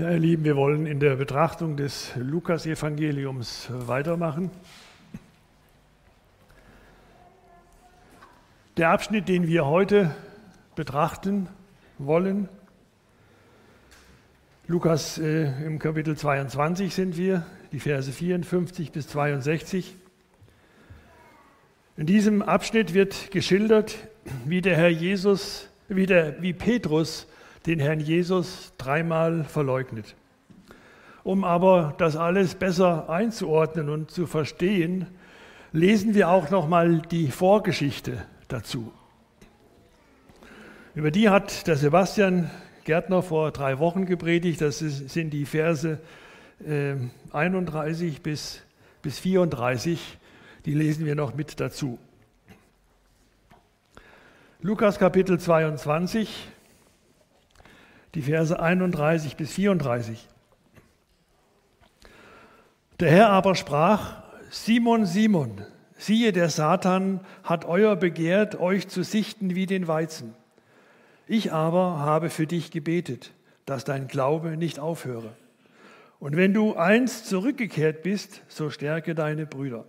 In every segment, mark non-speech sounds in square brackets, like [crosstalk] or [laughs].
Ja, ihr Lieben, wir wollen in der Betrachtung des Lukas-Evangeliums weitermachen. Der Abschnitt, den wir heute betrachten wollen, Lukas äh, im Kapitel 22 sind wir, die Verse 54 bis 62. In diesem Abschnitt wird geschildert, wie der Herr Jesus, wie, der, wie Petrus den Herrn Jesus dreimal verleugnet. Um aber das alles besser einzuordnen und zu verstehen, lesen wir auch noch mal die Vorgeschichte dazu. Über die hat der Sebastian Gärtner vor drei Wochen gepredigt. Das sind die Verse 31 ähm, bis, bis 34. Die lesen wir noch mit dazu. Lukas Kapitel 22, die Verse 31 bis 34. Der Herr aber sprach, Simon, Simon, siehe, der Satan hat euer begehrt, euch zu sichten wie den Weizen. Ich aber habe für dich gebetet, dass dein Glaube nicht aufhöre. Und wenn du einst zurückgekehrt bist, so stärke deine Brüder.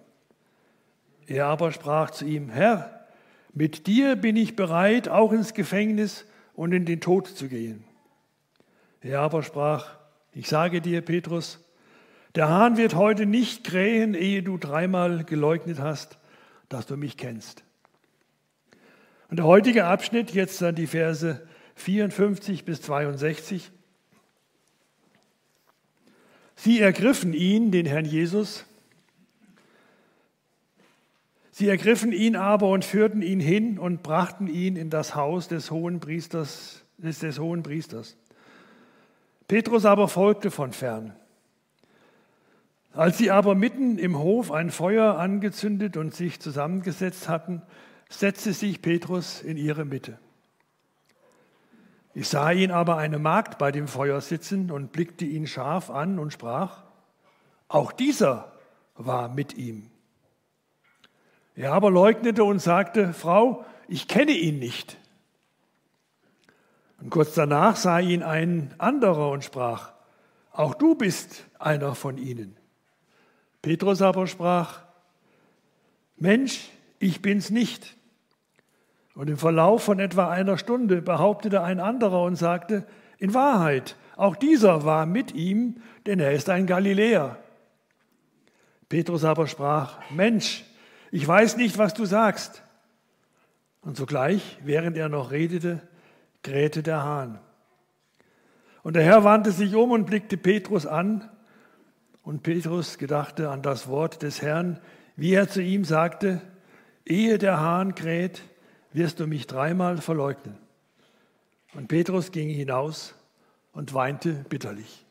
Er aber sprach zu ihm, Herr, mit dir bin ich bereit, auch ins Gefängnis und in den Tod zu gehen. Er aber sprach, ich sage dir, Petrus, der Hahn wird heute nicht krähen, ehe du dreimal geleugnet hast, dass du mich kennst. Und der heutige Abschnitt, jetzt dann die Verse 54 bis 62. Sie ergriffen ihn, den Herrn Jesus. Sie ergriffen ihn aber und führten ihn hin und brachten ihn in das Haus des hohen Priesters, des, hohen Priesters. Petrus aber folgte von fern. Als sie aber mitten im Hof ein Feuer angezündet und sich zusammengesetzt hatten, setzte sich Petrus in ihre Mitte. Ich sah ihn aber eine Magd bei dem Feuer sitzen und blickte ihn scharf an und sprach, auch dieser war mit ihm. Er aber leugnete und sagte, Frau, ich kenne ihn nicht. Und kurz danach sah ihn ein anderer und sprach, auch du bist einer von ihnen. Petrus aber sprach, Mensch, ich bin's nicht. Und im Verlauf von etwa einer Stunde behauptete ein anderer und sagte, in Wahrheit, auch dieser war mit ihm, denn er ist ein Galiläer. Petrus aber sprach, Mensch, ich weiß nicht, was du sagst. Und sogleich, während er noch redete, krähte der Hahn. Und der Herr wandte sich um und blickte Petrus an. Und Petrus gedachte an das Wort des Herrn, wie er zu ihm sagte, ehe der Hahn kräht, wirst du mich dreimal verleugnen. Und Petrus ging hinaus und weinte bitterlich.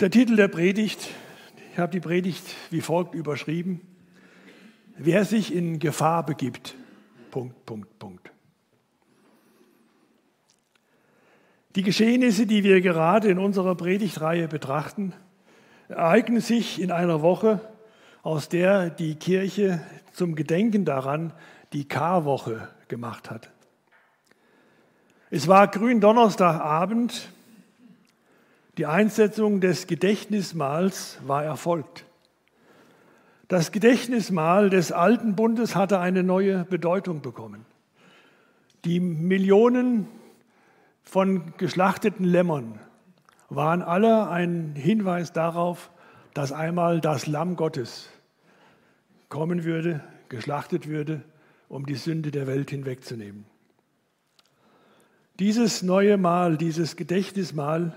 Der Titel der Predigt ich habe die Predigt wie folgt überschrieben. Wer sich in Gefahr begibt. Punkt, Punkt, Punkt. Die Geschehnisse, die wir gerade in unserer Predigtreihe betrachten, ereignen sich in einer Woche, aus der die Kirche zum Gedenken daran die Karwoche gemacht hat. Es war Gründonnerstagabend die Einsetzung des Gedächtnismahls war erfolgt. Das Gedächtnismahl des alten Bundes hatte eine neue Bedeutung bekommen. Die Millionen von geschlachteten Lämmern waren alle ein Hinweis darauf, dass einmal das Lamm Gottes kommen würde, geschlachtet würde, um die Sünde der Welt hinwegzunehmen. Dieses neue Mahl, dieses Gedächtnismahl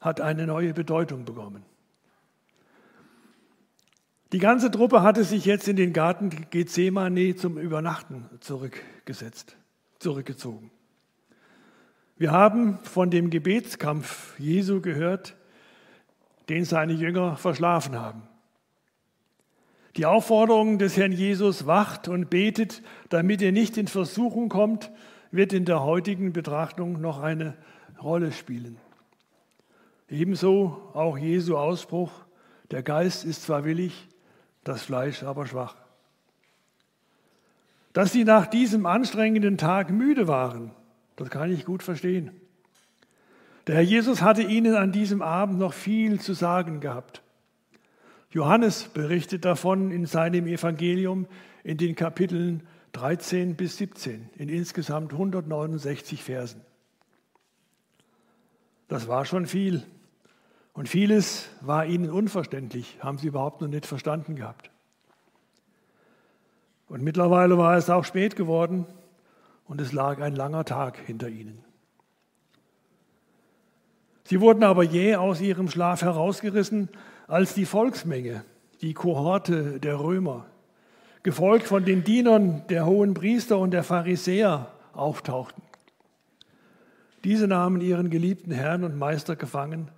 hat eine neue Bedeutung bekommen. Die ganze Truppe hatte sich jetzt in den Garten Gethsemane zum Übernachten zurückgesetzt, zurückgezogen. Wir haben von dem Gebetskampf Jesu gehört, den seine Jünger verschlafen haben. Die Aufforderung des Herrn Jesus, wacht und betet, damit ihr nicht in Versuchung kommt, wird in der heutigen Betrachtung noch eine Rolle spielen. Ebenso auch Jesu Ausspruch, der Geist ist zwar willig, das Fleisch aber schwach. Dass sie nach diesem anstrengenden Tag müde waren, das kann ich gut verstehen. Der Herr Jesus hatte ihnen an diesem Abend noch viel zu sagen gehabt. Johannes berichtet davon in seinem Evangelium in den Kapiteln 13 bis 17, in insgesamt 169 Versen. Das war schon viel. Und vieles war ihnen unverständlich, haben sie überhaupt noch nicht verstanden gehabt. Und mittlerweile war es auch spät geworden und es lag ein langer Tag hinter ihnen. Sie wurden aber jäh aus ihrem Schlaf herausgerissen, als die Volksmenge, die Kohorte der Römer, gefolgt von den Dienern der hohen Priester und der Pharisäer, auftauchten. Diese nahmen ihren geliebten Herrn und Meister gefangen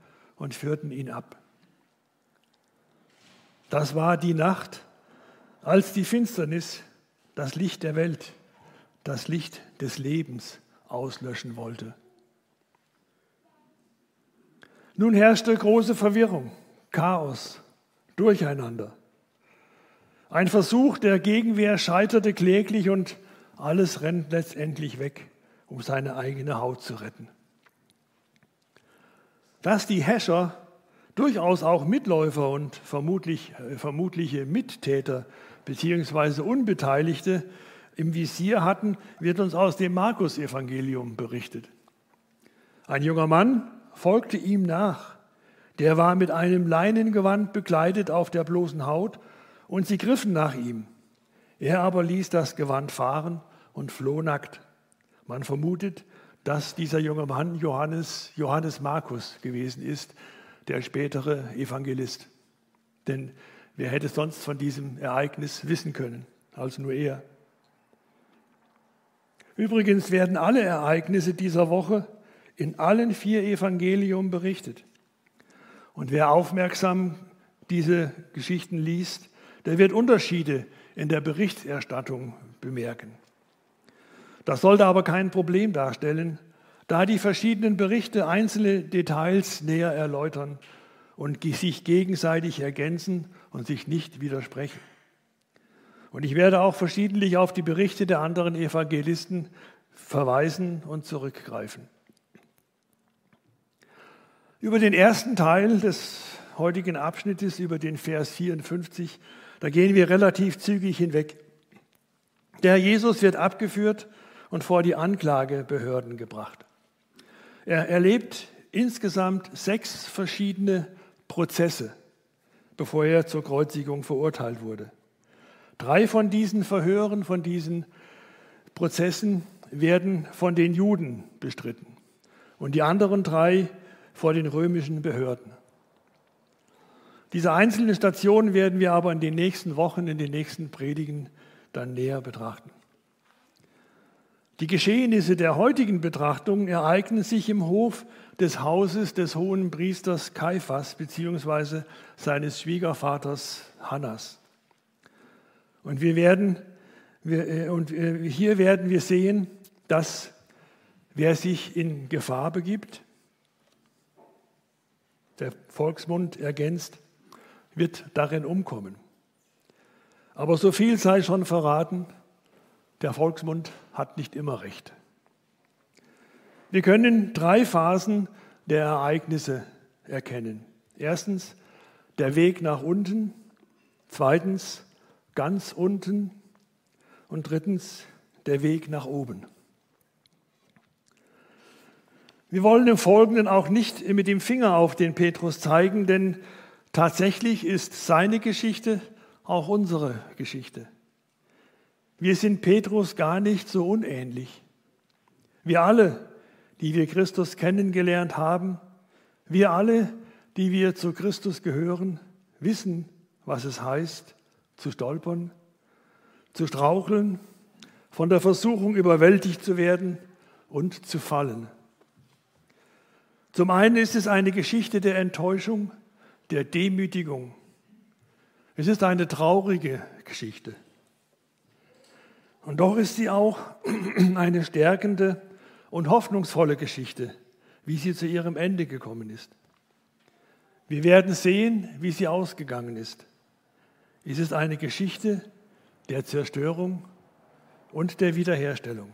und führten ihn ab. Das war die Nacht, als die Finsternis das Licht der Welt, das Licht des Lebens auslöschen wollte. Nun herrschte große Verwirrung, Chaos, Durcheinander. Ein Versuch der Gegenwehr scheiterte kläglich und alles rennt letztendlich weg, um seine eigene Haut zu retten. Dass die Häscher durchaus auch Mitläufer und vermutlich, äh, vermutliche Mittäter bzw. Unbeteiligte im Visier hatten, wird uns aus dem Markus-Evangelium berichtet. Ein junger Mann folgte ihm nach. Der war mit einem Leinengewand bekleidet auf der bloßen Haut und sie griffen nach ihm. Er aber ließ das Gewand fahren und floh nackt. Man vermutet, dass dieser junge Mann Johannes, Johannes Markus gewesen ist, der spätere Evangelist. Denn wer hätte sonst von diesem Ereignis wissen können, als nur er. Übrigens werden alle Ereignisse dieser Woche in allen vier Evangelium berichtet. Und wer aufmerksam diese Geschichten liest, der wird Unterschiede in der Berichterstattung bemerken. Das sollte aber kein Problem darstellen, da die verschiedenen Berichte einzelne Details näher erläutern und sich gegenseitig ergänzen und sich nicht widersprechen. Und ich werde auch verschiedentlich auf die Berichte der anderen Evangelisten verweisen und zurückgreifen. Über den ersten Teil des heutigen Abschnittes, über den Vers 54, da gehen wir relativ zügig hinweg. Der Jesus wird abgeführt und vor die Anklagebehörden gebracht. Er erlebt insgesamt sechs verschiedene Prozesse, bevor er zur Kreuzigung verurteilt wurde. Drei von diesen Verhören, von diesen Prozessen werden von den Juden bestritten und die anderen drei vor den römischen Behörden. Diese einzelnen Stationen werden wir aber in den nächsten Wochen, in den nächsten Predigen dann näher betrachten. Die Geschehnisse der heutigen Betrachtung ereignen sich im Hof des Hauses des hohen Priesters Kaiphas beziehungsweise seines Schwiegervaters Hannas. Und wir werden wir, äh, und äh, hier werden wir sehen, dass wer sich in Gefahr begibt, der Volksmund ergänzt, wird darin umkommen. Aber so viel sei schon verraten, der Volksmund hat nicht immer recht. Wir können drei Phasen der Ereignisse erkennen. Erstens der Weg nach unten, zweitens ganz unten und drittens der Weg nach oben. Wir wollen im Folgenden auch nicht mit dem Finger auf den Petrus zeigen, denn tatsächlich ist seine Geschichte auch unsere Geschichte. Wir sind Petrus gar nicht so unähnlich. Wir alle, die wir Christus kennengelernt haben, wir alle, die wir zu Christus gehören, wissen, was es heißt, zu stolpern, zu straucheln, von der Versuchung überwältigt zu werden und zu fallen. Zum einen ist es eine Geschichte der Enttäuschung, der Demütigung. Es ist eine traurige Geschichte. Und doch ist sie auch [clears throat] eine stärkende und hoffnungsvolle Geschichte, wie sie zu ihrem Ende gekommen ist. Wir werden sehen, wie sie ausgegangen ist. Es ist eine Geschichte der Zerstörung und der Wiederherstellung.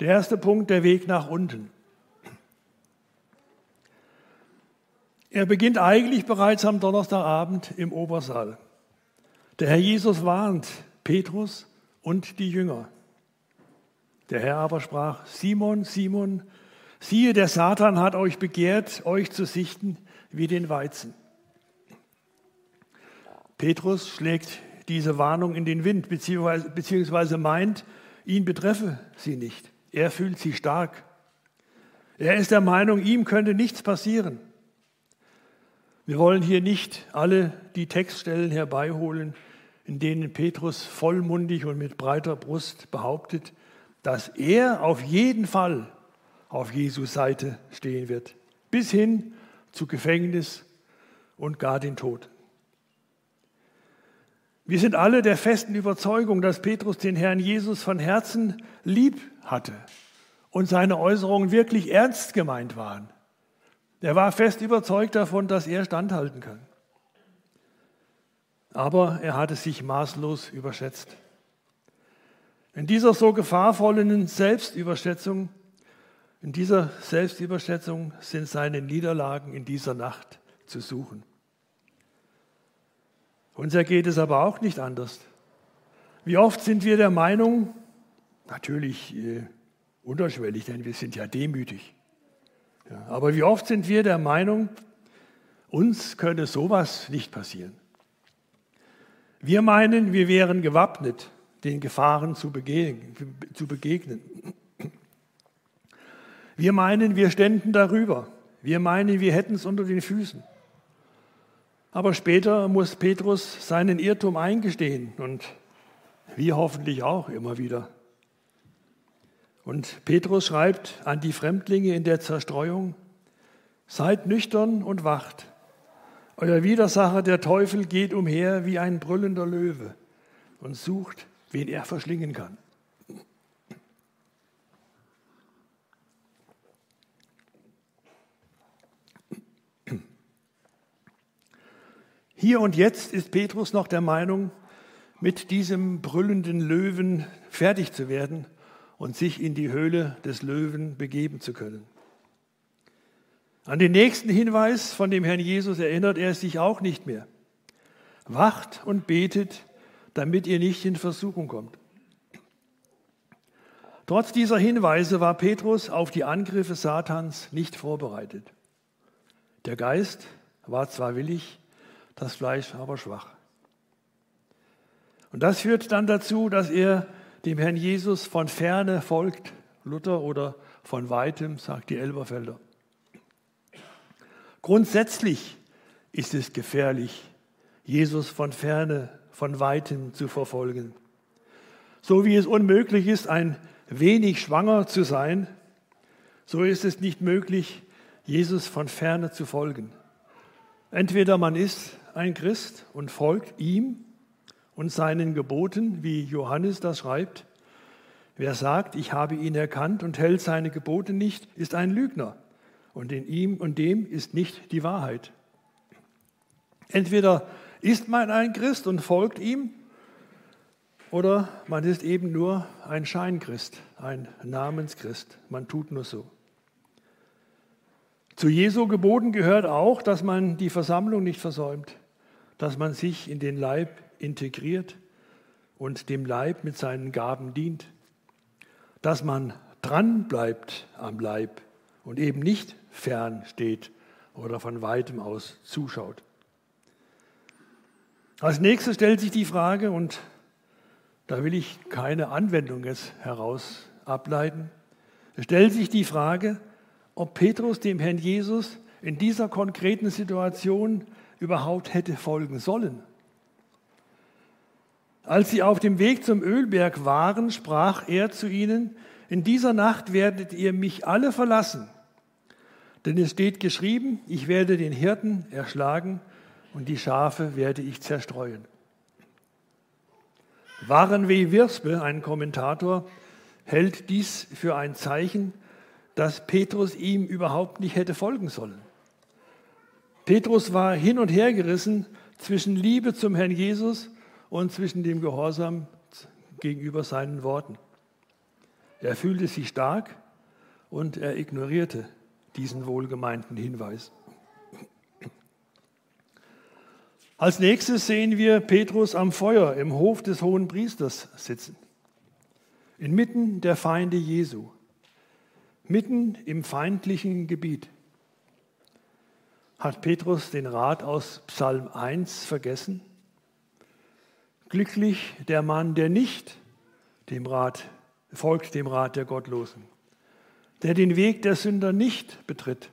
Der erste Punkt, der Weg nach unten. Er beginnt eigentlich bereits am Donnerstagabend im Obersaal. Der Herr Jesus warnt Petrus und die Jünger. Der Herr aber sprach, Simon, Simon, siehe, der Satan hat euch begehrt, euch zu sichten wie den Weizen. Petrus schlägt diese Warnung in den Wind, beziehungsweise, beziehungsweise meint, ihn betreffe sie nicht. Er fühlt sie stark. Er ist der Meinung, ihm könnte nichts passieren. Wir wollen hier nicht alle die Textstellen herbeiholen, in denen Petrus vollmundig und mit breiter Brust behauptet, dass er auf jeden Fall auf Jesus Seite stehen wird, bis hin zu Gefängnis und gar den Tod. Wir sind alle der festen Überzeugung, dass Petrus den Herrn Jesus von Herzen lieb hatte und seine Äußerungen wirklich ernst gemeint waren. Er war fest überzeugt davon, dass er standhalten kann. Aber er hatte sich maßlos überschätzt. In dieser so gefahrvollen Selbstüberschätzung, in dieser Selbstüberschätzung sind seine Niederlagen in dieser Nacht zu suchen. Uns ergeht es aber auch nicht anders. Wie oft sind wir der Meinung, natürlich äh, unterschwellig, denn wir sind ja demütig. Ja, aber wie oft sind wir der Meinung, uns könne sowas nicht passieren. Wir meinen, wir wären gewappnet, den Gefahren zu begegnen. Wir meinen, wir ständen darüber. Wir meinen, wir hätten es unter den Füßen. Aber später muss Petrus seinen Irrtum eingestehen und wir hoffentlich auch immer wieder. Und Petrus schreibt an die Fremdlinge in der Zerstreuung, seid nüchtern und wacht. Euer Widersacher, der Teufel, geht umher wie ein brüllender Löwe und sucht, wen er verschlingen kann. Hier und jetzt ist Petrus noch der Meinung, mit diesem brüllenden Löwen fertig zu werden und sich in die Höhle des Löwen begeben zu können. An den nächsten Hinweis von dem Herrn Jesus erinnert er sich auch nicht mehr. Wacht und betet, damit ihr nicht in Versuchung kommt. Trotz dieser Hinweise war Petrus auf die Angriffe Satans nicht vorbereitet. Der Geist war zwar willig, das Fleisch aber schwach. Und das führt dann dazu, dass er dem Herrn Jesus von ferne folgt, Luther, oder von weitem, sagt die Elberfelder. Grundsätzlich ist es gefährlich, Jesus von ferne, von weitem zu verfolgen. So wie es unmöglich ist, ein wenig schwanger zu sein, so ist es nicht möglich, Jesus von ferne zu folgen. Entweder man ist ein Christ und folgt ihm und seinen Geboten, wie Johannes das schreibt. Wer sagt, ich habe ihn erkannt und hält seine Gebote nicht, ist ein Lügner. Und in ihm und dem ist nicht die Wahrheit. Entweder ist man ein Christ und folgt ihm, oder man ist eben nur ein Scheinchrist, ein Namenschrist. Man tut nur so. Zu Jesu Geboten gehört auch, dass man die Versammlung nicht versäumt dass man sich in den Leib integriert und dem Leib mit seinen Gaben dient, dass man dran bleibt am Leib und eben nicht fern steht oder von weitem aus zuschaut. Als nächstes stellt sich die Frage, und da will ich keine Anwendung jetzt heraus ableiten, stellt sich die Frage, ob Petrus dem Herrn Jesus in dieser konkreten Situation überhaupt hätte folgen sollen. Als sie auf dem Weg zum Ölberg waren, sprach er zu ihnen, in dieser Nacht werdet ihr mich alle verlassen, denn es steht geschrieben, ich werde den Hirten erschlagen und die Schafe werde ich zerstreuen. Waren W. Wirspe, ein Kommentator, hält dies für ein Zeichen, dass Petrus ihm überhaupt nicht hätte folgen sollen. Petrus war hin und her gerissen zwischen Liebe zum Herrn Jesus und zwischen dem Gehorsam gegenüber seinen Worten. Er fühlte sich stark und er ignorierte diesen wohlgemeinten Hinweis. Als nächstes sehen wir Petrus am Feuer im Hof des hohen Priesters sitzen, inmitten der Feinde Jesu, mitten im feindlichen Gebiet. Hat Petrus den Rat aus Psalm 1 vergessen? Glücklich der Mann, der nicht dem Rat folgt, dem Rat der Gottlosen, der den Weg der Sünder nicht betritt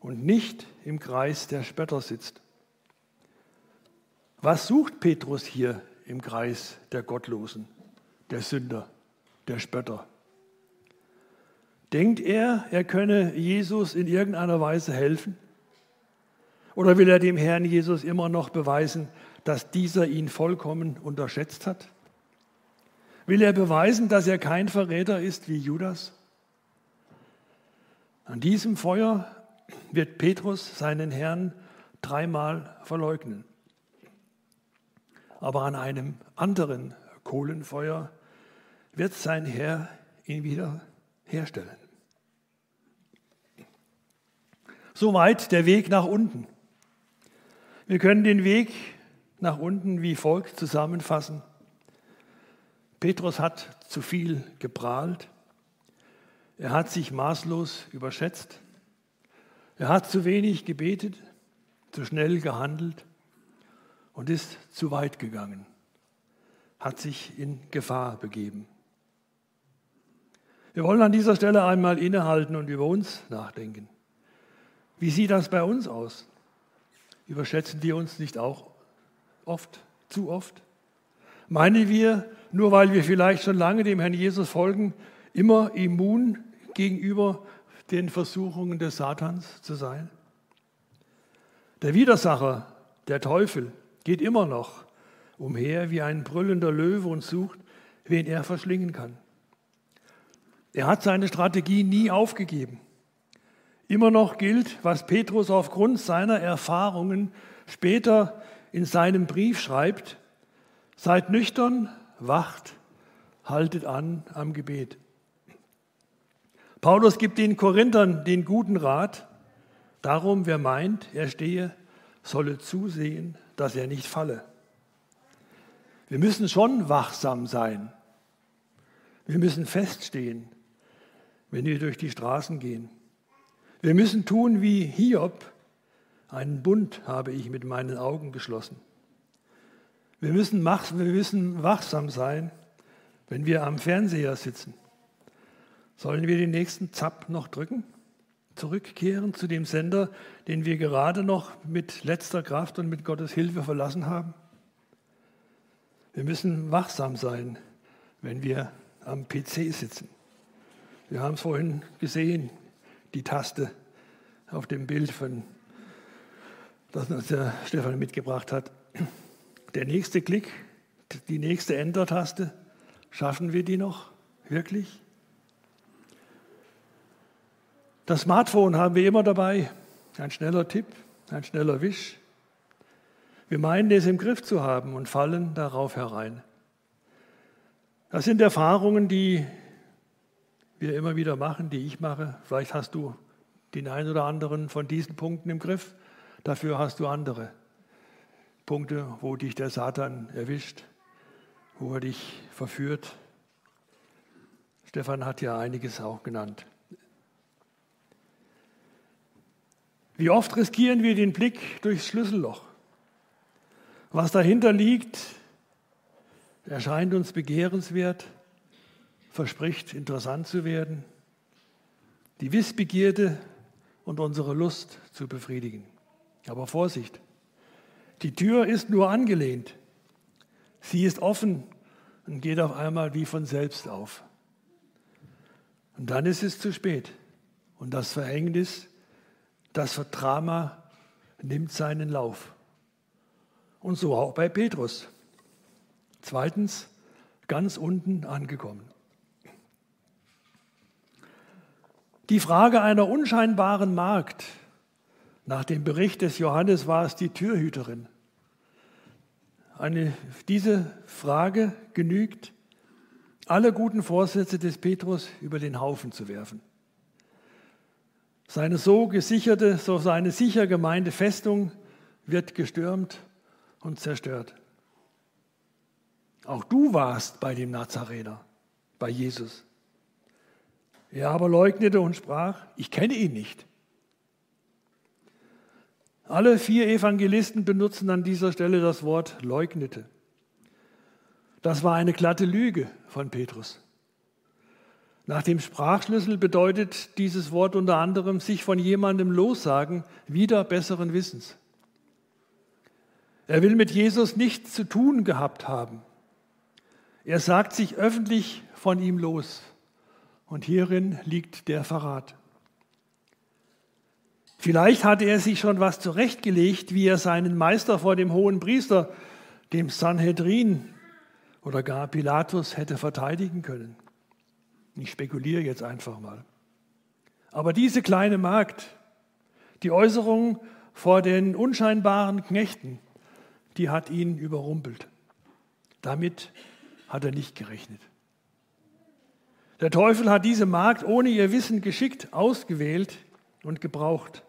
und nicht im Kreis der Spötter sitzt. Was sucht Petrus hier im Kreis der Gottlosen, der Sünder, der Spötter? Denkt er, er könne Jesus in irgendeiner Weise helfen? Oder will er dem Herrn Jesus immer noch beweisen, dass dieser ihn vollkommen unterschätzt hat? Will er beweisen, dass er kein Verräter ist wie Judas? An diesem Feuer wird Petrus seinen Herrn dreimal verleugnen aber an einem anderen Kohlenfeuer wird sein Herr ihn wieder herstellen. Soweit der Weg nach unten. Wir können den Weg nach unten wie folgt zusammenfassen. Petrus hat zu viel geprahlt. Er hat sich maßlos überschätzt. Er hat zu wenig gebetet, zu schnell gehandelt und ist zu weit gegangen, hat sich in Gefahr begeben. Wir wollen an dieser Stelle einmal innehalten und über uns nachdenken. Wie sieht das bei uns aus? Überschätzen wir uns nicht auch oft, zu oft? Meinen wir, nur weil wir vielleicht schon lange dem Herrn Jesus folgen, immer immun gegenüber den Versuchungen des Satans zu sein? Der Widersacher, der Teufel, geht immer noch umher wie ein brüllender Löwe und sucht, wen er verschlingen kann. Er hat seine Strategie nie aufgegeben. Immer noch gilt, was Petrus aufgrund seiner Erfahrungen später in seinem Brief schreibt, seid nüchtern, wacht, haltet an am Gebet. Paulus gibt den Korinthern den guten Rat, darum wer meint, er stehe, solle zusehen, dass er nicht falle. Wir müssen schon wachsam sein. Wir müssen feststehen, wenn wir durch die Straßen gehen. Wir müssen tun wie Hiob. Einen Bund habe ich mit meinen Augen geschlossen. Wir müssen, wir müssen wachsam sein, wenn wir am Fernseher sitzen. Sollen wir den nächsten Zapp noch drücken? zurückkehren zu dem Sender, den wir gerade noch mit letzter Kraft und mit Gottes Hilfe verlassen haben? Wir müssen wachsam sein, wenn wir am PC sitzen. Wir haben es vorhin gesehen, die Taste auf dem Bild, von, das uns der Stefan mitgebracht hat. Der nächste Klick, die nächste Enter-Taste, schaffen wir die noch wirklich? Das Smartphone haben wir immer dabei. Ein schneller Tipp, ein schneller Wisch. Wir meinen es im Griff zu haben und fallen darauf herein. Das sind Erfahrungen, die wir immer wieder machen, die ich mache. Vielleicht hast du den einen oder anderen von diesen Punkten im Griff. Dafür hast du andere Punkte, wo dich der Satan erwischt, wo er dich verführt. Stefan hat ja einiges auch genannt. Wie oft riskieren wir den Blick durchs Schlüsselloch? Was dahinter liegt, erscheint uns begehrenswert, verspricht interessant zu werden, die Wissbegierde und unsere Lust zu befriedigen. Aber Vorsicht, die Tür ist nur angelehnt. Sie ist offen und geht auf einmal wie von selbst auf. Und dann ist es zu spät. Und das Verhängnis das Drama nimmt seinen Lauf. Und so auch bei Petrus. Zweitens, ganz unten angekommen. Die Frage einer unscheinbaren Magd, nach dem Bericht des Johannes war es die Türhüterin. Eine, diese Frage genügt, alle guten Vorsätze des Petrus über den Haufen zu werfen. Seine so gesicherte, so seine sicher gemeinte Festung wird gestürmt und zerstört. Auch du warst bei dem Nazarener, bei Jesus. Er aber leugnete und sprach, ich kenne ihn nicht. Alle vier Evangelisten benutzen an dieser Stelle das Wort leugnete. Das war eine glatte Lüge von Petrus. Nach dem Sprachschlüssel bedeutet dieses Wort unter anderem sich von jemandem lossagen, wieder besseren Wissens. Er will mit Jesus nichts zu tun gehabt haben. Er sagt sich öffentlich von ihm los. Und hierin liegt der Verrat. Vielleicht hatte er sich schon was zurechtgelegt, wie er seinen Meister vor dem hohen Priester, dem Sanhedrin oder gar Pilatus hätte verteidigen können. Ich spekuliere jetzt einfach mal. Aber diese kleine Magd, die Äußerung vor den unscheinbaren Knechten, die hat ihn überrumpelt. Damit hat er nicht gerechnet. Der Teufel hat diese Magd ohne ihr Wissen geschickt ausgewählt und gebraucht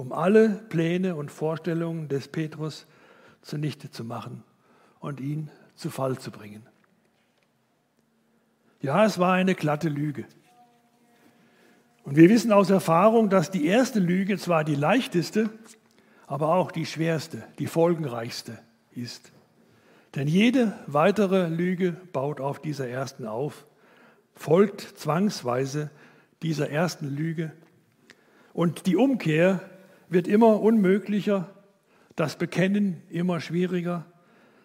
um alle Pläne und Vorstellungen des Petrus zunichte zu machen und ihn zu Fall zu bringen. Ja, es war eine glatte Lüge. Und wir wissen aus Erfahrung, dass die erste Lüge zwar die leichteste, aber auch die schwerste, die folgenreichste ist. Denn jede weitere Lüge baut auf dieser ersten auf, folgt zwangsweise dieser ersten Lüge. Und die Umkehr wird immer unmöglicher, das Bekennen immer schwieriger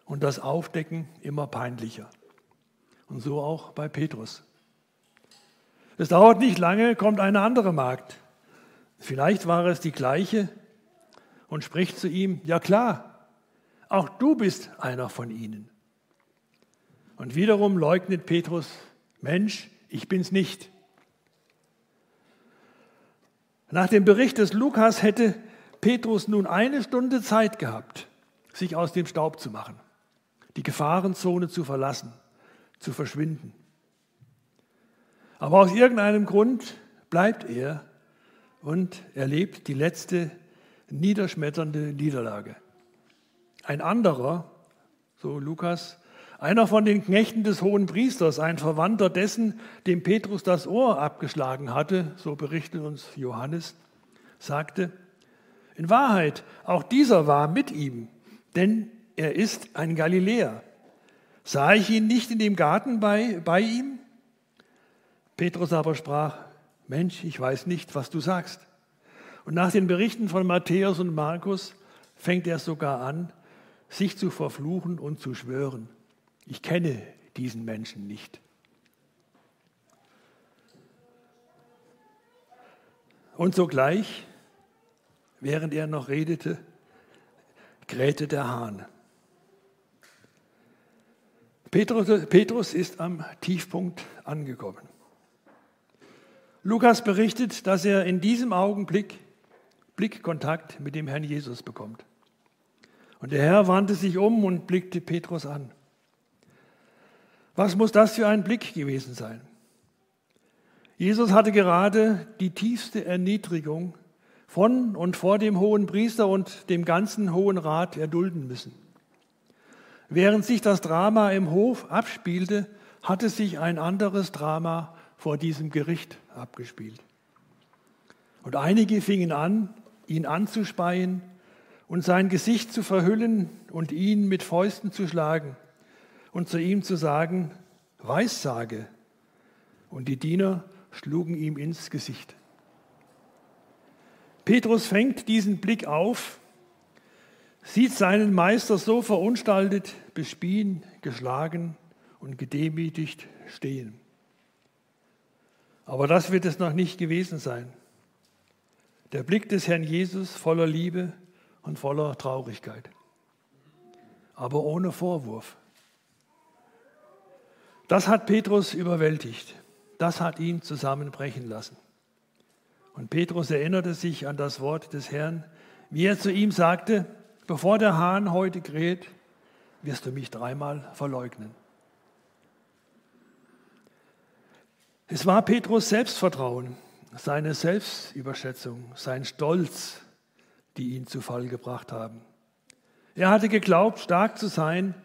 und das Aufdecken immer peinlicher. Und so auch bei Petrus. Es dauert nicht lange, kommt eine andere Magd. Vielleicht war es die gleiche und spricht zu ihm, ja klar, auch du bist einer von ihnen. Und wiederum leugnet Petrus, Mensch, ich bin's nicht. Nach dem Bericht des Lukas hätte Petrus nun eine Stunde Zeit gehabt, sich aus dem Staub zu machen, die Gefahrenzone zu verlassen, zu verschwinden. Aber aus irgendeinem Grund bleibt er und erlebt die letzte niederschmetternde Niederlage. Ein anderer, so Lukas, einer von den Knechten des hohen Priesters, ein Verwandter dessen, dem Petrus das Ohr abgeschlagen hatte, so berichtet uns Johannes, sagte, in Wahrheit, auch dieser war mit ihm, denn er ist ein Galiläer. Sah ich ihn nicht in dem Garten bei, bei ihm? Petrus aber sprach, Mensch, ich weiß nicht, was du sagst. Und nach den Berichten von Matthäus und Markus fängt er sogar an, sich zu verfluchen und zu schwören. Ich kenne diesen Menschen nicht. Und sogleich, während er noch redete, krähte der Hahn. Petrus, Petrus ist am Tiefpunkt angekommen. Lukas berichtet, dass er in diesem Augenblick Blickkontakt mit dem Herrn Jesus bekommt. Und der Herr wandte sich um und blickte Petrus an. Was muss das für ein Blick gewesen sein? Jesus hatte gerade die tiefste Erniedrigung von und vor dem hohen Priester und dem ganzen hohen Rat erdulden müssen. Während sich das Drama im Hof abspielte, hatte sich ein anderes Drama vor diesem Gericht abgespielt. Und einige fingen an, ihn anzuspeien und sein Gesicht zu verhüllen und ihn mit Fäusten zu schlagen und zu ihm zu sagen, Weissage. Und die Diener schlugen ihm ins Gesicht. Petrus fängt diesen Blick auf, sieht seinen Meister so verunstaltet, bespien, geschlagen und gedemütigt stehen. Aber das wird es noch nicht gewesen sein. Der Blick des Herrn Jesus voller Liebe und voller Traurigkeit, aber ohne Vorwurf. Das hat Petrus überwältigt. Das hat ihn zusammenbrechen lassen. Und Petrus erinnerte sich an das Wort des Herrn, wie er zu ihm sagte, bevor der Hahn heute kräht, wirst du mich dreimal verleugnen. Es war Petrus Selbstvertrauen, seine Selbstüberschätzung, sein Stolz, die ihn zu Fall gebracht haben. Er hatte geglaubt, stark zu sein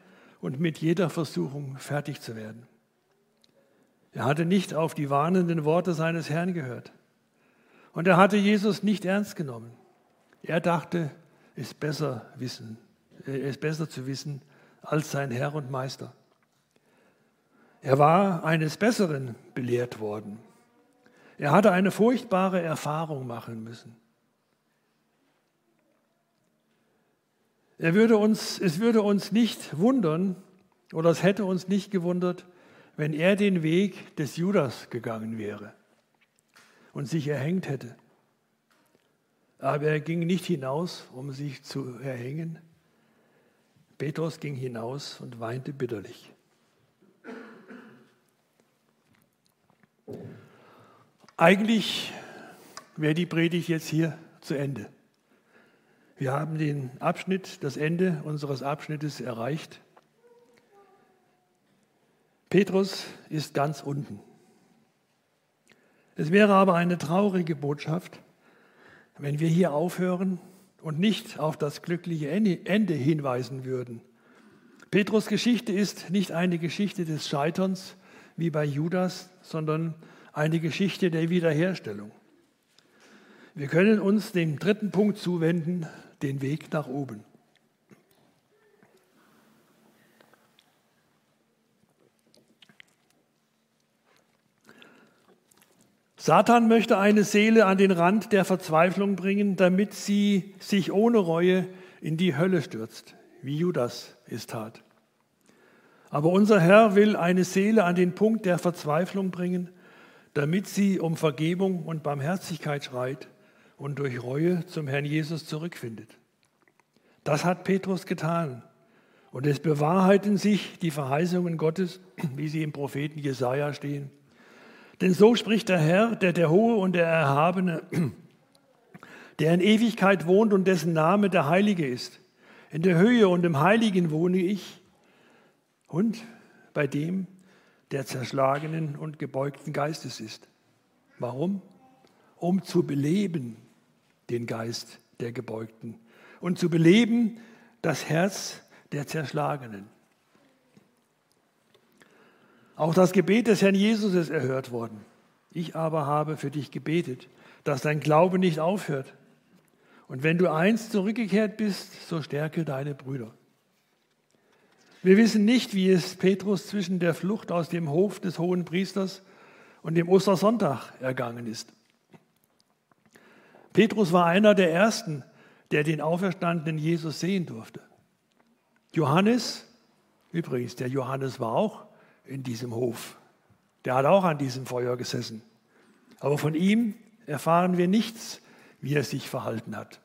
und mit jeder Versuchung fertig zu werden. Er hatte nicht auf die warnenden Worte seines Herrn gehört. Und er hatte Jesus nicht ernst genommen. Er dachte, es besser, wissen, es ist besser zu wissen als sein Herr und Meister. Er war eines Besseren belehrt worden. Er hatte eine furchtbare Erfahrung machen müssen. Er würde uns, es würde uns nicht wundern, oder es hätte uns nicht gewundert, wenn er den Weg des Judas gegangen wäre und sich erhängt hätte. Aber er ging nicht hinaus, um sich zu erhängen. Petrus ging hinaus und weinte bitterlich. Eigentlich wäre die Predigt jetzt hier zu Ende. Wir haben den Abschnitt, das Ende unseres Abschnittes erreicht. Petrus ist ganz unten. Es wäre aber eine traurige Botschaft, wenn wir hier aufhören und nicht auf das glückliche Ende hinweisen würden. Petrus Geschichte ist nicht eine Geschichte des Scheiterns wie bei Judas, sondern eine Geschichte der Wiederherstellung. Wir können uns dem dritten Punkt zuwenden, den Weg nach oben. Satan möchte eine Seele an den Rand der Verzweiflung bringen, damit sie sich ohne Reue in die Hölle stürzt, wie Judas es tat. Aber unser Herr will eine Seele an den Punkt der Verzweiflung bringen, damit sie um Vergebung und Barmherzigkeit schreit und durch Reue zum Herrn Jesus zurückfindet. Das hat Petrus getan. Und es bewahrheiten sich die Verheißungen Gottes, wie sie im Propheten Jesaja stehen. Denn so spricht der Herr, der der Hohe und der Erhabene, [clears throat] der in Ewigkeit wohnt und dessen Name der Heilige ist. In der Höhe und im Heiligen wohne ich und bei dem, der zerschlagenen und gebeugten Geistes ist. Warum? Um zu beleben den Geist der Gebeugten und zu beleben das Herz der Zerschlagenen. Auch das Gebet des Herrn Jesus ist erhört worden. Ich aber habe für dich gebetet, dass dein Glaube nicht aufhört. Und wenn du einst zurückgekehrt bist, so stärke deine Brüder. Wir wissen nicht, wie es Petrus zwischen der Flucht aus dem Hof des hohen Priesters und dem Ostersonntag ergangen ist. Petrus war einer der ersten, der den auferstandenen Jesus sehen durfte. Johannes, übrigens, der Johannes war auch in diesem Hof. Der hat auch an diesem Feuer gesessen. Aber von ihm erfahren wir nichts, wie er sich verhalten hat.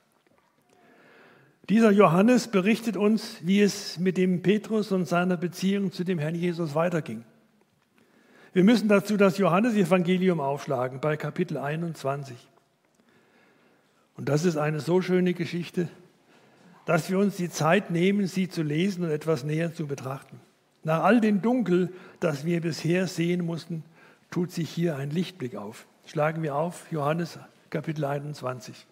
Dieser Johannes berichtet uns, wie es mit dem Petrus und seiner Beziehung zu dem Herrn Jesus weiterging. Wir müssen dazu das Johannesevangelium aufschlagen bei Kapitel 21. Und das ist eine so schöne Geschichte, dass wir uns die Zeit nehmen, sie zu lesen und etwas näher zu betrachten. Nach all dem Dunkel, das wir bisher sehen mussten, tut sich hier ein Lichtblick auf. Schlagen wir auf, Johannes Kapitel 21.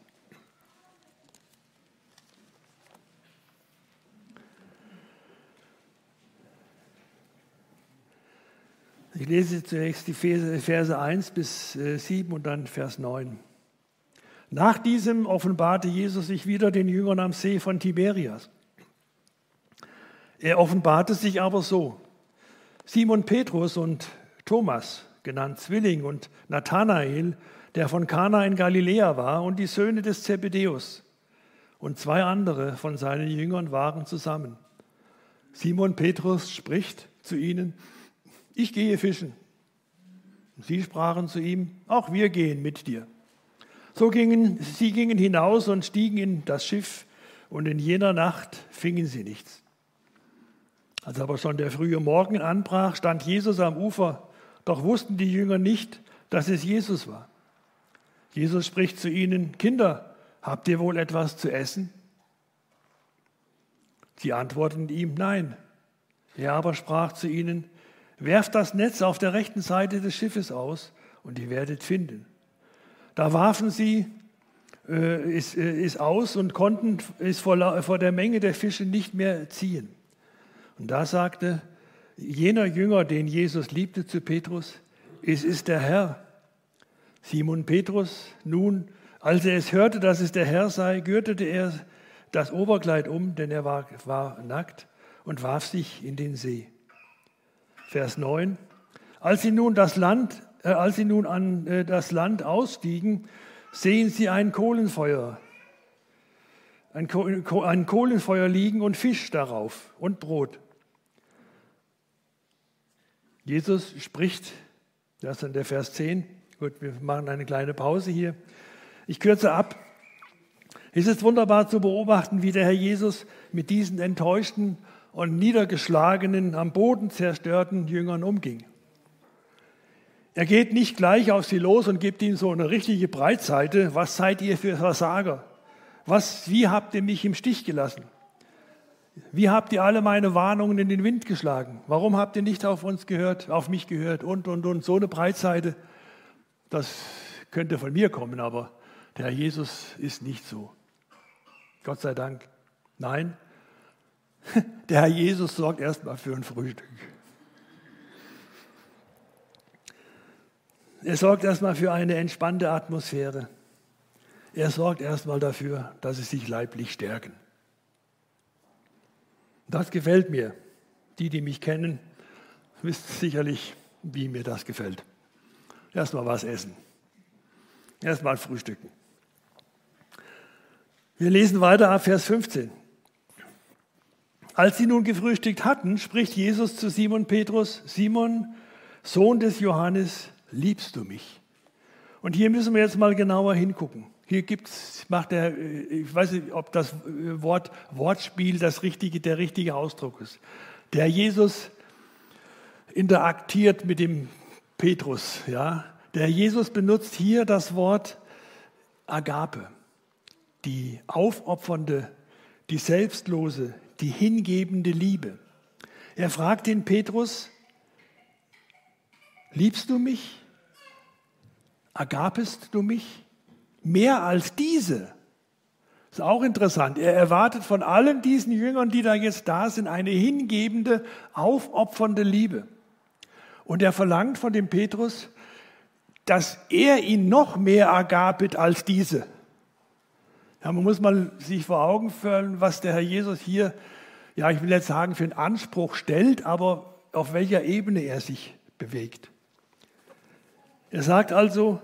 Ich lese zunächst die Verse 1 bis 7 äh, und dann Vers 9. Nach diesem offenbarte Jesus sich wieder den Jüngern am See von Tiberias. Er offenbarte sich aber so. Simon Petrus und Thomas, genannt Zwilling, und Nathanael, der von Kana in Galiläa war, und die Söhne des Zebedeus. Und zwei andere von seinen Jüngern waren zusammen. Simon Petrus spricht zu ihnen, ich gehe fischen. Sie sprachen zu ihm, auch wir gehen mit dir. So gingen sie gingen hinaus und stiegen in das Schiff, und in jener Nacht fingen sie nichts. Als aber schon der frühe Morgen anbrach, stand Jesus am Ufer, doch wussten die Jünger nicht, dass es Jesus war. Jesus spricht zu ihnen, Kinder, habt ihr wohl etwas zu essen? Sie antworteten ihm, nein. Er aber sprach zu ihnen, werft das Netz auf der rechten Seite des Schiffes aus und ihr werdet finden. Da warfen sie äh, es, äh, aus und konnten es vor, vor der Menge der Fische nicht mehr ziehen. Und da sagte jener Jünger, den Jesus liebte, zu Petrus, es ist der Herr. Simon Petrus nun, als er es hörte, dass es der Herr sei, gürtete er das Oberkleid um, denn er war, war nackt, und warf sich in den See. Vers 9. Als sie nun, das Land, äh, als sie nun an äh, das Land ausstiegen, sehen sie ein Kohlenfeuer, ein, ein Kohlenfeuer liegen und Fisch darauf und Brot. Jesus spricht, das ist dann der Vers 10, gut, wir machen eine kleine Pause hier. Ich kürze ab. Es ist wunderbar zu beobachten, wie der Herr Jesus mit diesen enttäuschten und niedergeschlagenen, am Boden zerstörten Jüngern umging. Er geht nicht gleich auf sie los und gibt ihnen so eine richtige Breitseite. Was seid ihr für Versager? Was, wie habt ihr mich im Stich gelassen? Wie habt ihr alle meine Warnungen in den Wind geschlagen? Warum habt ihr nicht auf uns gehört, auf mich gehört und, und, und. So eine Breitseite, das könnte von mir kommen, aber der Herr Jesus ist nicht so. Gott sei Dank. Nein, [laughs] der Herr Jesus sorgt erstmal für ein Frühstück. Er sorgt erstmal für eine entspannte Atmosphäre. Er sorgt erstmal dafür, dass sie sich leiblich stärken. Das gefällt mir. Die, die mich kennen, wissen sicherlich, wie mir das gefällt. Erstmal was essen. Erstmal frühstücken. Wir lesen weiter ab Vers 15. Als sie nun gefrühstückt hatten, spricht Jesus zu Simon Petrus, Simon, Sohn des Johannes, liebst du mich? Und hier müssen wir jetzt mal genauer hingucken. Hier gibt's, macht er, ich weiß nicht, ob das Wort Wortspiel das richtige, der richtige Ausdruck ist. Der Jesus interaktiert mit dem Petrus, ja. Der Jesus benutzt hier das Wort Agape, die aufopfernde, die selbstlose, die hingebende Liebe. Er fragt den Petrus, liebst du mich? Agapest du mich? Mehr als diese. Ist auch interessant. Er erwartet von allen diesen Jüngern, die da jetzt da sind, eine hingebende, aufopfernde Liebe. Und er verlangt von dem Petrus, dass er ihn noch mehr agapet als diese. Ja, man muss mal sich vor Augen führen, was der Herr Jesus hier, ja, ich will jetzt sagen, für einen Anspruch stellt, aber auf welcher Ebene er sich bewegt. Er sagt also,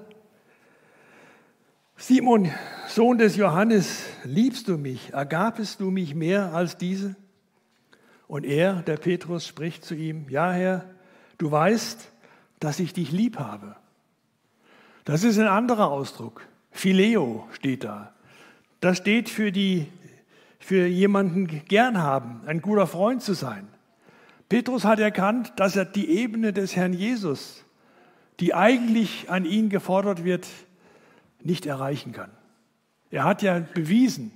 Simon, Sohn des Johannes, liebst du mich, agapest du mich mehr als diese? Und er, der Petrus, spricht zu ihm, ja Herr, du weißt, dass ich dich lieb habe. Das ist ein anderer Ausdruck. Phileo steht da. Das steht für, die, für jemanden gern haben, ein guter Freund zu sein. Petrus hat erkannt, dass er die Ebene des Herrn Jesus, die eigentlich an ihn gefordert wird, nicht erreichen kann. Er hat ja bewiesen,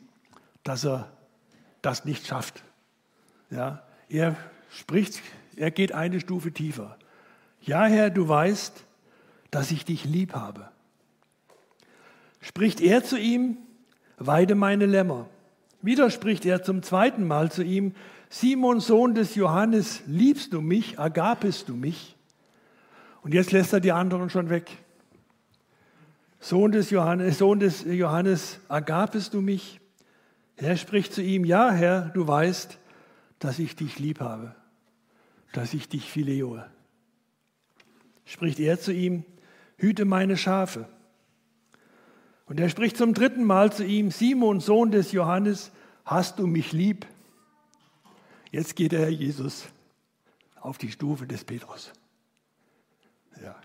dass er das nicht schafft. Ja, er spricht, er geht eine Stufe tiefer. Ja, Herr, du weißt, dass ich dich lieb habe. Spricht er zu ihm, weide meine Lämmer. Wieder spricht er zum zweiten Mal zu ihm, Simon, Sohn des Johannes, liebst du mich, agapest du mich? Und jetzt lässt er die anderen schon weg. Sohn des Johannes, Sohn des Johannes, agapest du mich? Er spricht zu ihm, ja Herr, du weißt, dass ich dich lieb habe, dass ich dich phileo. Spricht er zu ihm, hüte meine Schafe. Und er spricht zum dritten Mal zu ihm, Simon, Sohn des Johannes, hast du mich lieb? Jetzt geht der Herr Jesus auf die Stufe des Petrus. Ja.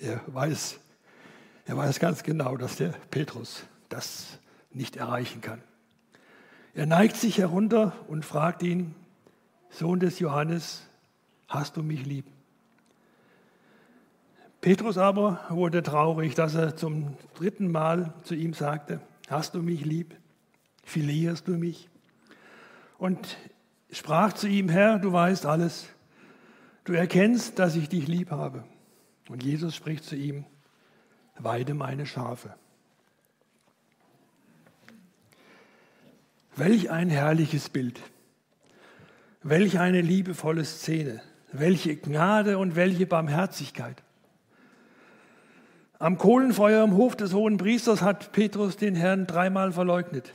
Er weiß, er weiß ganz genau, dass der Petrus das nicht erreichen kann. Er neigt sich herunter und fragt ihn, Sohn des Johannes, hast du mich lieb? Petrus aber wurde traurig, dass er zum dritten Mal zu ihm sagte, hast du mich lieb? Filierst du mich? Und sprach zu ihm, Herr, du weißt alles, du erkennst, dass ich dich lieb habe. Und Jesus spricht zu ihm, weide meine Schafe. Welch ein herrliches Bild. Welch eine liebevolle Szene. Welche Gnade und welche Barmherzigkeit. Am Kohlenfeuer im Hof des hohen Priesters hat Petrus den Herrn dreimal verleugnet.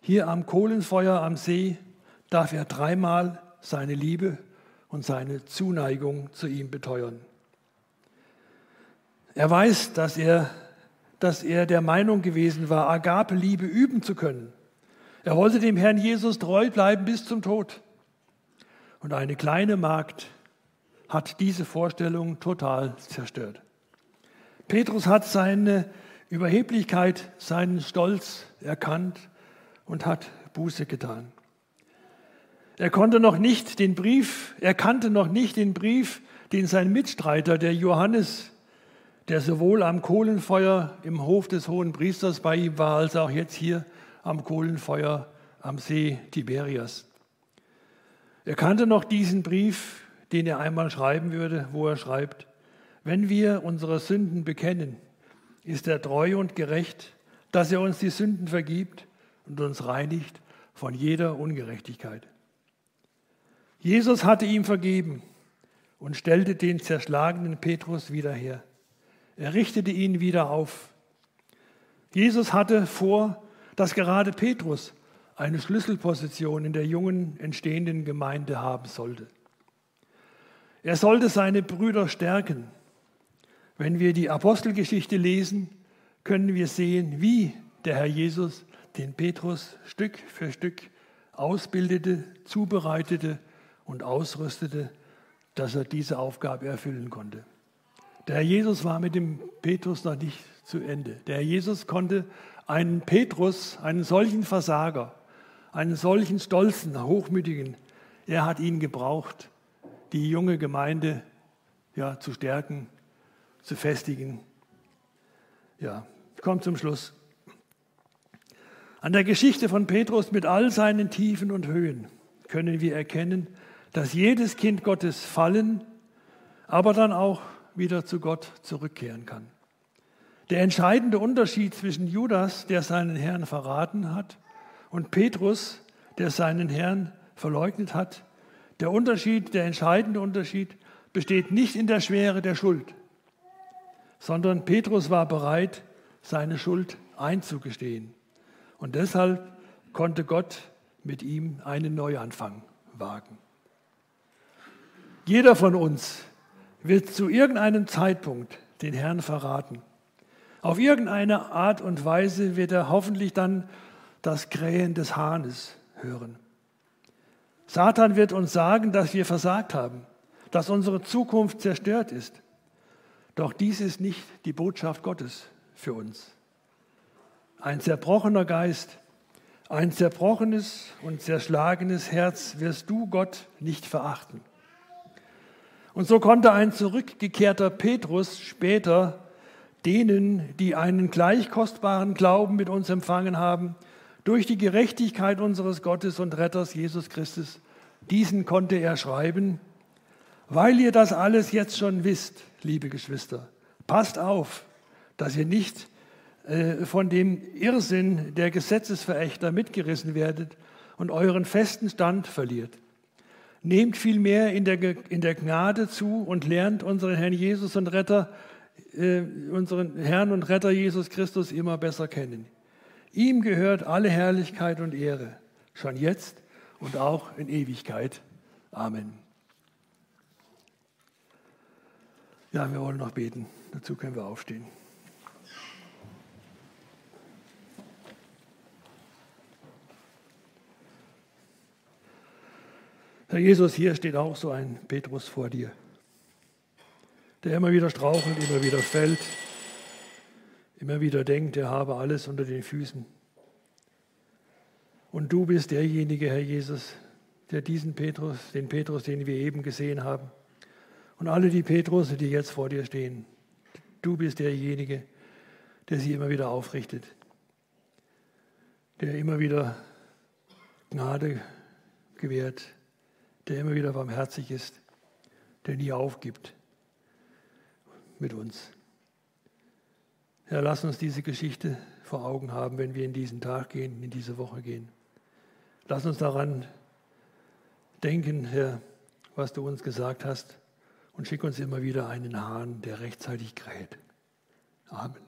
Hier am Kohlenfeuer am See darf er dreimal seine Liebe und seine Zuneigung zu ihm beteuern. Er weiß, dass er, dass er der Meinung gewesen war, Agape-Liebe üben zu können. Er wollte dem Herrn Jesus treu bleiben bis zum Tod. Und eine kleine Magd hat diese Vorstellung total zerstört. Petrus hat seine Überheblichkeit, seinen Stolz erkannt und hat Buße getan. Er konnte noch nicht den Brief, er kannte noch nicht den Brief, den sein Mitstreiter, der Johannes, der sowohl am Kohlenfeuer im Hof des hohen Priesters bei ihm war, als auch jetzt hier am Kohlenfeuer am See Tiberias. Er kannte noch diesen Brief, den er einmal schreiben würde, wo er schreibt, wenn wir unsere Sünden bekennen, ist er treu und gerecht, dass er uns die Sünden vergibt und uns reinigt von jeder Ungerechtigkeit. Jesus hatte ihm vergeben und stellte den zerschlagenen Petrus wieder her. Er richtete ihn wieder auf. Jesus hatte vor, dass gerade Petrus eine Schlüsselposition in der jungen entstehenden Gemeinde haben sollte. Er sollte seine Brüder stärken. Wenn wir die Apostelgeschichte lesen, können wir sehen, wie der Herr Jesus den Petrus Stück für Stück ausbildete, zubereitete und ausrüstete, dass er diese Aufgabe erfüllen konnte. Der Herr Jesus war mit dem Petrus noch nicht zu Ende. Der Herr Jesus konnte einen Petrus, einen solchen Versager, einen solchen stolzen, hochmütigen, er hat ihn gebraucht, die junge Gemeinde ja, zu stärken, zu festigen. Ja, ich komme zum Schluss. An der Geschichte von Petrus mit all seinen Tiefen und Höhen können wir erkennen, dass jedes Kind Gottes fallen, aber dann auch wieder zu Gott zurückkehren kann. Der entscheidende Unterschied zwischen Judas, der seinen Herrn verraten hat, und Petrus, der seinen Herrn verleugnet hat, der Unterschied, der entscheidende Unterschied besteht nicht in der Schwere der Schuld, sondern Petrus war bereit, seine Schuld einzugestehen. Und deshalb konnte Gott mit ihm einen Neuanfang wagen. Jeder von uns wird zu irgendeinem Zeitpunkt den Herrn verraten. Auf irgendeine Art und Weise wird er hoffentlich dann das Krähen des Hahnes hören. Satan wird uns sagen, dass wir versagt haben, dass unsere Zukunft zerstört ist. Doch dies ist nicht die Botschaft Gottes für uns. Ein zerbrochener Geist, ein zerbrochenes und zerschlagenes Herz wirst du Gott nicht verachten. Und so konnte ein zurückgekehrter Petrus später denen, die einen gleich kostbaren Glauben mit uns empfangen haben, durch die Gerechtigkeit unseres Gottes und Retters Jesus Christus, diesen konnte er schreiben, weil ihr das alles jetzt schon wisst, liebe Geschwister, passt auf, dass ihr nicht äh, von dem Irrsinn der Gesetzesverächter mitgerissen werdet und euren festen Stand verliert. Nehmt vielmehr in der, in der Gnade zu und lernt unseren Herrn Jesus und Retter äh, unseren Herrn und Retter Jesus Christus immer besser kennen. Ihm gehört alle Herrlichkeit und Ehre, schon jetzt und auch in Ewigkeit. Amen. Ja, wir wollen noch beten. Dazu können wir aufstehen. Herr Jesus, hier steht auch so ein Petrus vor dir der immer wieder strauchelt, immer wieder fällt, immer wieder denkt, er habe alles unter den Füßen. Und du bist derjenige, Herr Jesus, der diesen Petrus, den Petrus, den wir eben gesehen haben, und alle die Petrus, die jetzt vor dir stehen, du bist derjenige, der sie immer wieder aufrichtet, der immer wieder Gnade gewährt, der immer wieder barmherzig ist der nie aufgibt mit uns. Herr, lass uns diese Geschichte vor Augen haben, wenn wir in diesen Tag gehen, in diese Woche gehen. Lass uns daran denken, Herr, was du uns gesagt hast und schick uns immer wieder einen Hahn, der rechtzeitig kräht. Amen.